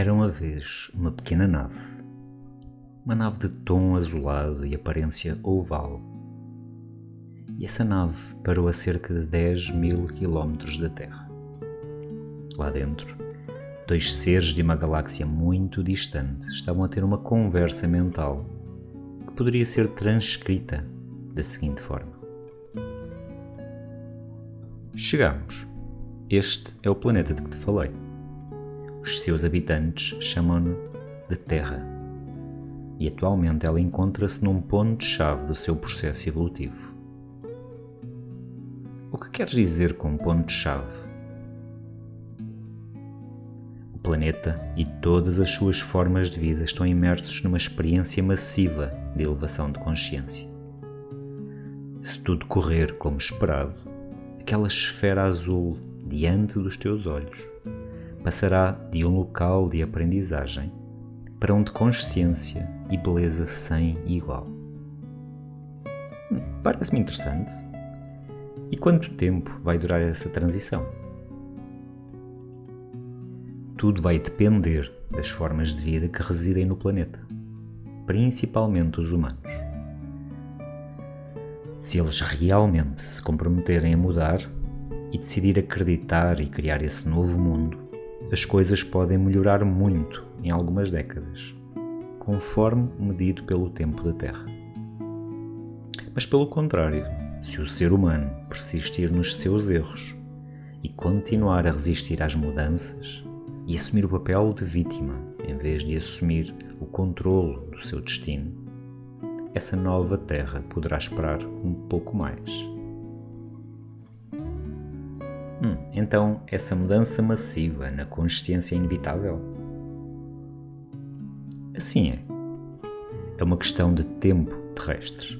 Era uma vez uma pequena nave, uma nave de tom azulado e aparência oval. E essa nave parou a cerca de 10 mil quilómetros da Terra. Lá dentro, dois seres de uma galáxia muito distante estavam a ter uma conversa mental que poderia ser transcrita da seguinte forma: Chegamos. Este é o planeta de que te falei. Os seus habitantes chamam-no de Terra. E atualmente ela encontra-se num ponto-chave do seu processo evolutivo. O que queres dizer com ponto-chave? O planeta e todas as suas formas de vida estão imersos numa experiência massiva de elevação de consciência. Se tudo correr como esperado, aquela esfera azul diante dos teus olhos passará de um local de aprendizagem para um de consciência e beleza sem igual. Parece-me interessante. E quanto tempo vai durar essa transição? Tudo vai depender das formas de vida que residem no planeta, principalmente os humanos. Se eles realmente se comprometerem a mudar e decidir acreditar e criar esse novo mundo, as coisas podem melhorar muito em algumas décadas, conforme medido pelo tempo da Terra. Mas, pelo contrário, se o ser humano persistir nos seus erros e continuar a resistir às mudanças e assumir o papel de vítima em vez de assumir o controlo do seu destino, essa nova Terra poderá esperar um pouco mais. Hum, então, essa mudança massiva na consciência é inevitável? Assim é. É uma questão de tempo terrestre.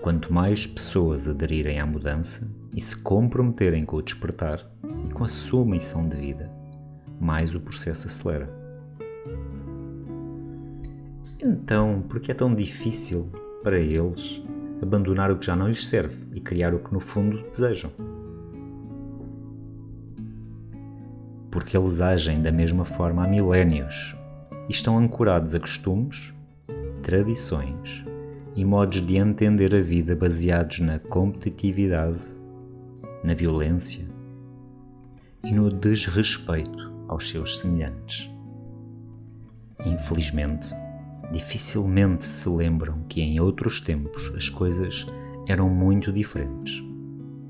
Quanto mais pessoas aderirem à mudança e se comprometerem com o despertar e com a sua missão de vida, mais o processo acelera. Então, por que é tão difícil para eles abandonar o que já não lhes serve e criar o que no fundo desejam? Porque eles agem da mesma forma há milénios e estão ancorados a costumes, tradições e modos de entender a vida baseados na competitividade, na violência e no desrespeito aos seus semelhantes. Infelizmente, dificilmente se lembram que em outros tempos as coisas eram muito diferentes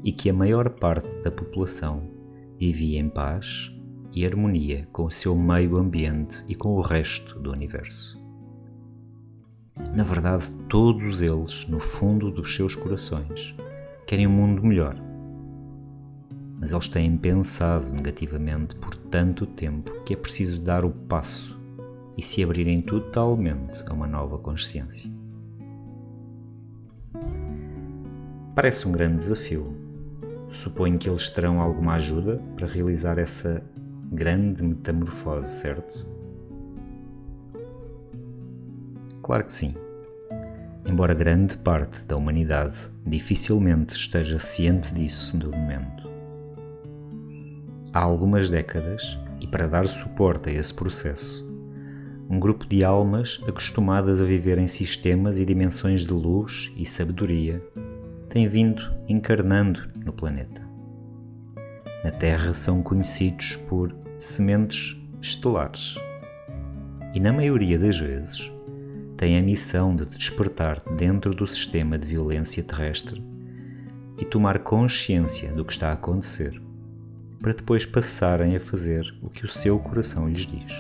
e que a maior parte da população vivia em paz e harmonia com o seu meio ambiente e com o resto do universo. Na verdade, todos eles, no fundo dos seus corações, querem um mundo melhor. Mas eles têm pensado negativamente por tanto tempo que é preciso dar o passo e se abrirem totalmente a uma nova consciência. Parece um grande desafio. Suponho que eles terão alguma ajuda para realizar essa grande metamorfose, certo? Claro que sim. Embora grande parte da humanidade dificilmente esteja ciente disso no momento. Há algumas décadas, e para dar suporte a esse processo, um grupo de almas acostumadas a viver em sistemas e dimensões de luz e sabedoria tem vindo encarnando no planeta na Terra são conhecidos por sementes estelares e, na maioria das vezes, têm a missão de despertar dentro do sistema de violência terrestre e tomar consciência do que está a acontecer, para depois passarem a fazer o que o seu coração lhes diz.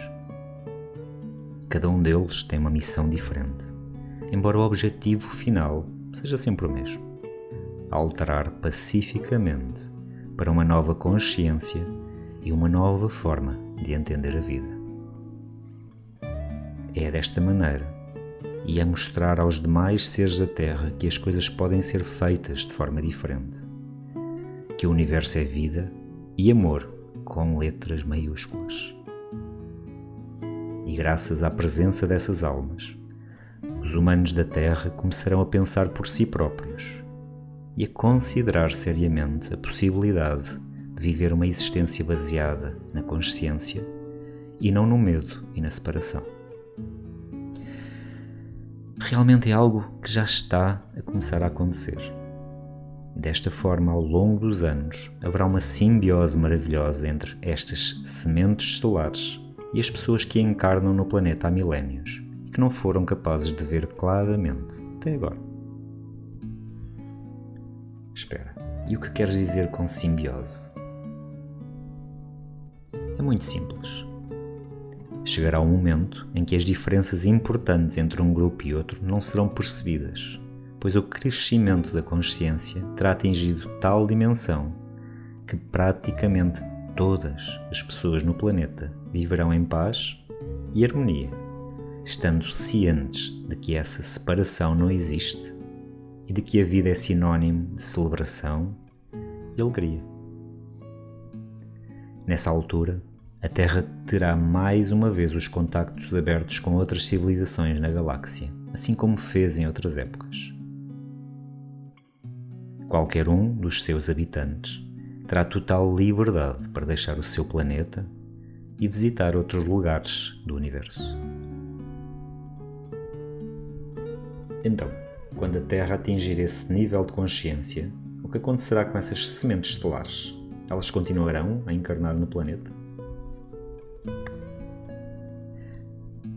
Cada um deles tem uma missão diferente, embora o objetivo final seja sempre o mesmo: alterar pacificamente para uma nova consciência e uma nova forma de entender a vida. É desta maneira e a mostrar aos demais seres da Terra que as coisas podem ser feitas de forma diferente, que o universo é vida e amor com letras maiúsculas. E graças à presença dessas almas, os humanos da Terra começarão a pensar por si próprios e a considerar seriamente a possibilidade de viver uma existência baseada na consciência e não no medo e na separação. Realmente é algo que já está a começar a acontecer. Desta forma, ao longo dos anos, haverá uma simbiose maravilhosa entre estas sementes estelares e as pessoas que encarnam no planeta há milénios e que não foram capazes de ver claramente até agora. Espera, e o que queres dizer com simbiose? É muito simples. Chegará um momento em que as diferenças importantes entre um grupo e outro não serão percebidas, pois o crescimento da consciência terá atingido tal dimensão que praticamente todas as pessoas no planeta viverão em paz e harmonia, estando cientes de que essa separação não existe e de que a vida é sinônimo de celebração e alegria. Nessa altura, a Terra terá mais uma vez os contactos abertos com outras civilizações na galáxia, assim como fez em outras épocas. Qualquer um dos seus habitantes terá total liberdade para deixar o seu planeta e visitar outros lugares do universo. Então, quando a Terra atingir esse nível de consciência, o que acontecerá com essas sementes estelares? Elas continuarão a encarnar no planeta?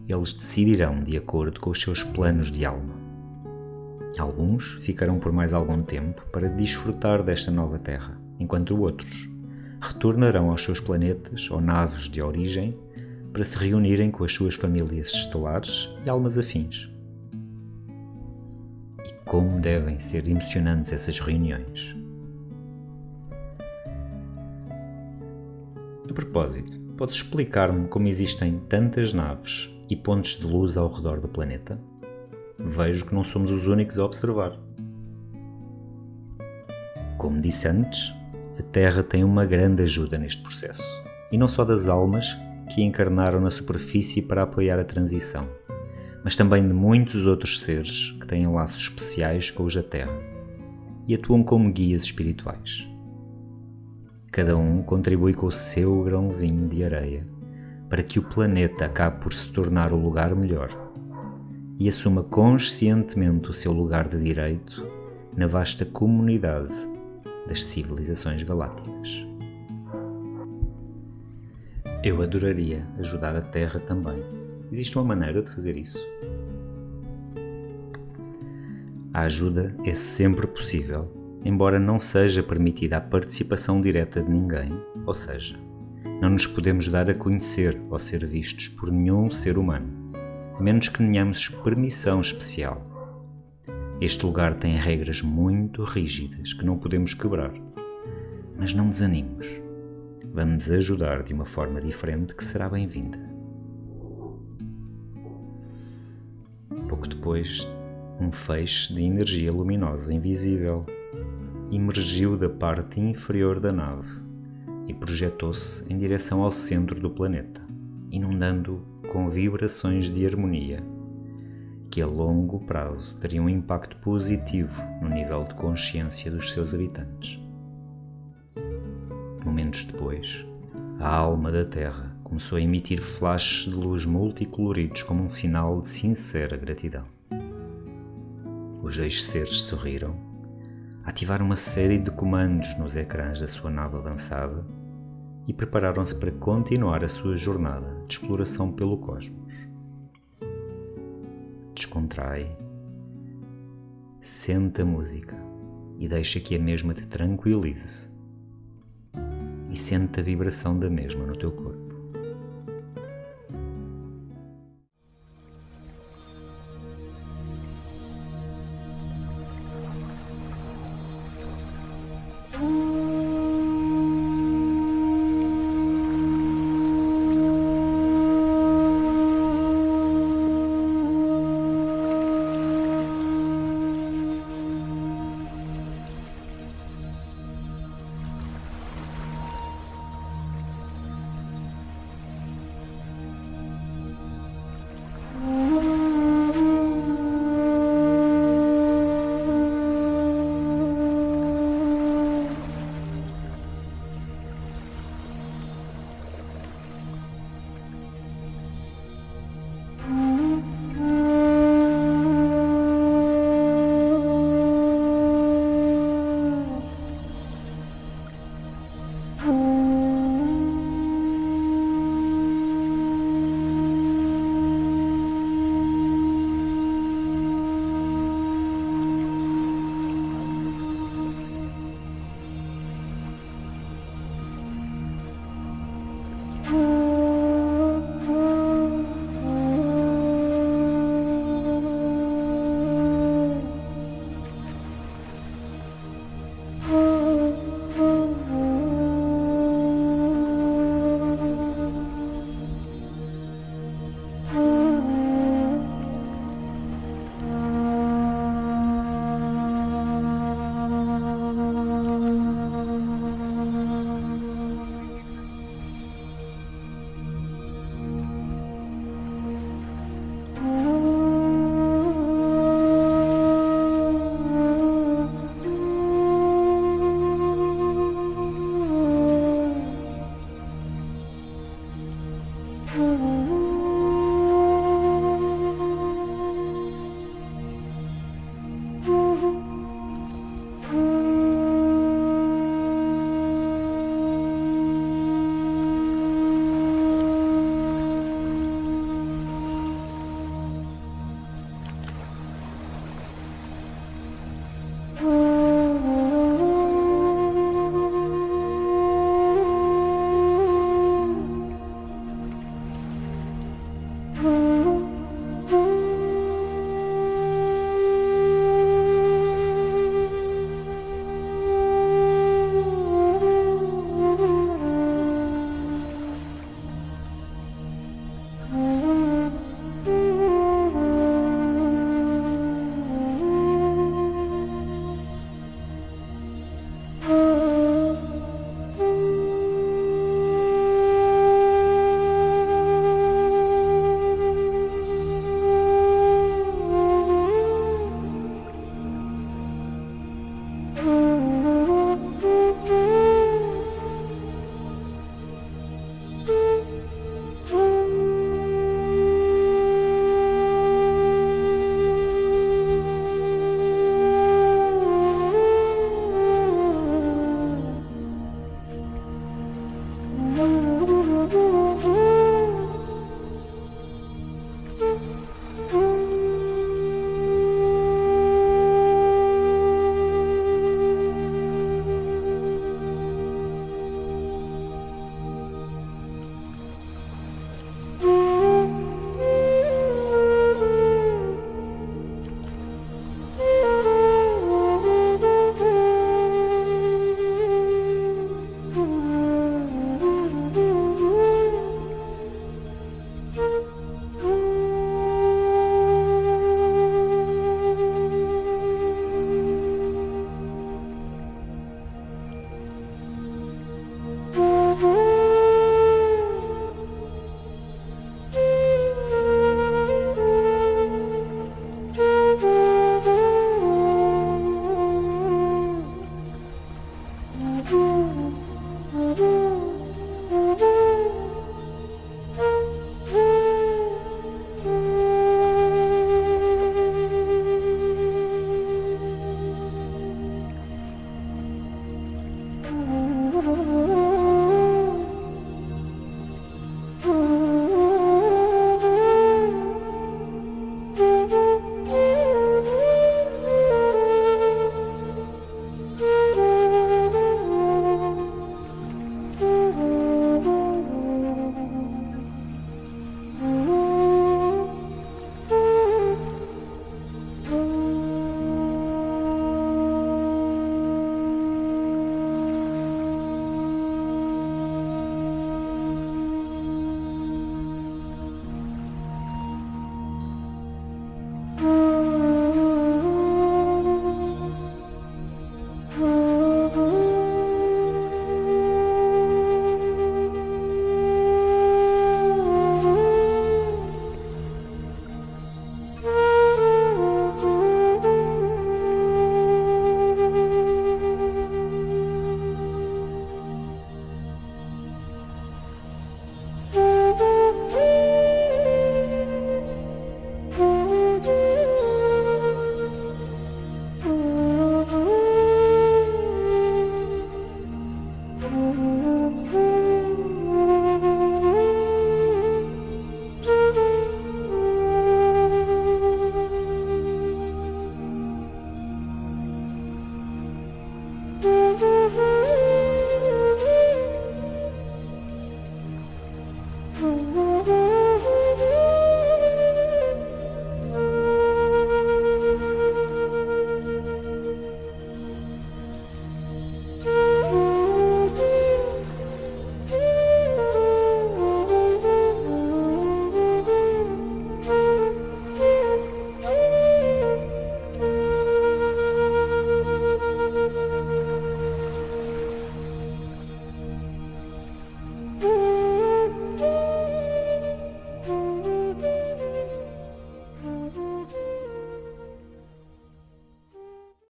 Eles decidirão de acordo com os seus planos de alma. Alguns ficarão por mais algum tempo para desfrutar desta nova Terra enquanto outros retornarão aos seus planetas ou naves de origem para se reunirem com as suas famílias estelares e almas afins. Como devem ser emocionantes essas reuniões! A propósito, podes explicar-me como existem tantas naves e pontos de luz ao redor do planeta? Vejo que não somos os únicos a observar. Como disse antes, a Terra tem uma grande ajuda neste processo, e não só das almas que encarnaram na superfície para apoiar a transição, mas também de muitos outros seres que têm laços especiais com os da Terra e atuam como guias espirituais. Cada um contribui com o seu grãozinho de areia para que o planeta acabe por se tornar o lugar melhor e assuma conscientemente o seu lugar de direito na vasta comunidade das civilizações galácticas. Eu adoraria ajudar a Terra também. Existe uma maneira de fazer isso? A ajuda é sempre possível, embora não seja permitida a participação direta de ninguém, ou seja, não nos podemos dar a conhecer ou ser vistos por nenhum ser humano, a menos que tenhamos permissão especial este lugar tem regras muito rígidas que não podemos quebrar. Mas não desanimos. Vamos ajudar de uma forma diferente que será bem-vinda. Depois, um feixe de energia luminosa invisível emergiu da parte inferior da nave e projetou-se em direção ao centro do planeta, inundando com vibrações de harmonia que a longo prazo teria um impacto positivo no nível de consciência dos seus habitantes. Momentos depois, a alma da Terra começou a emitir flashes de luz multicoloridos como um sinal de sincera gratidão. Os dois seres sorriram, ativaram uma série de comandos nos ecrãs da sua nave avançada e prepararam-se para continuar a sua jornada de exploração pelo cosmos descontrai, sente a música e deixa que a mesma te tranquilize e sente a vibração da mesma no teu corpo.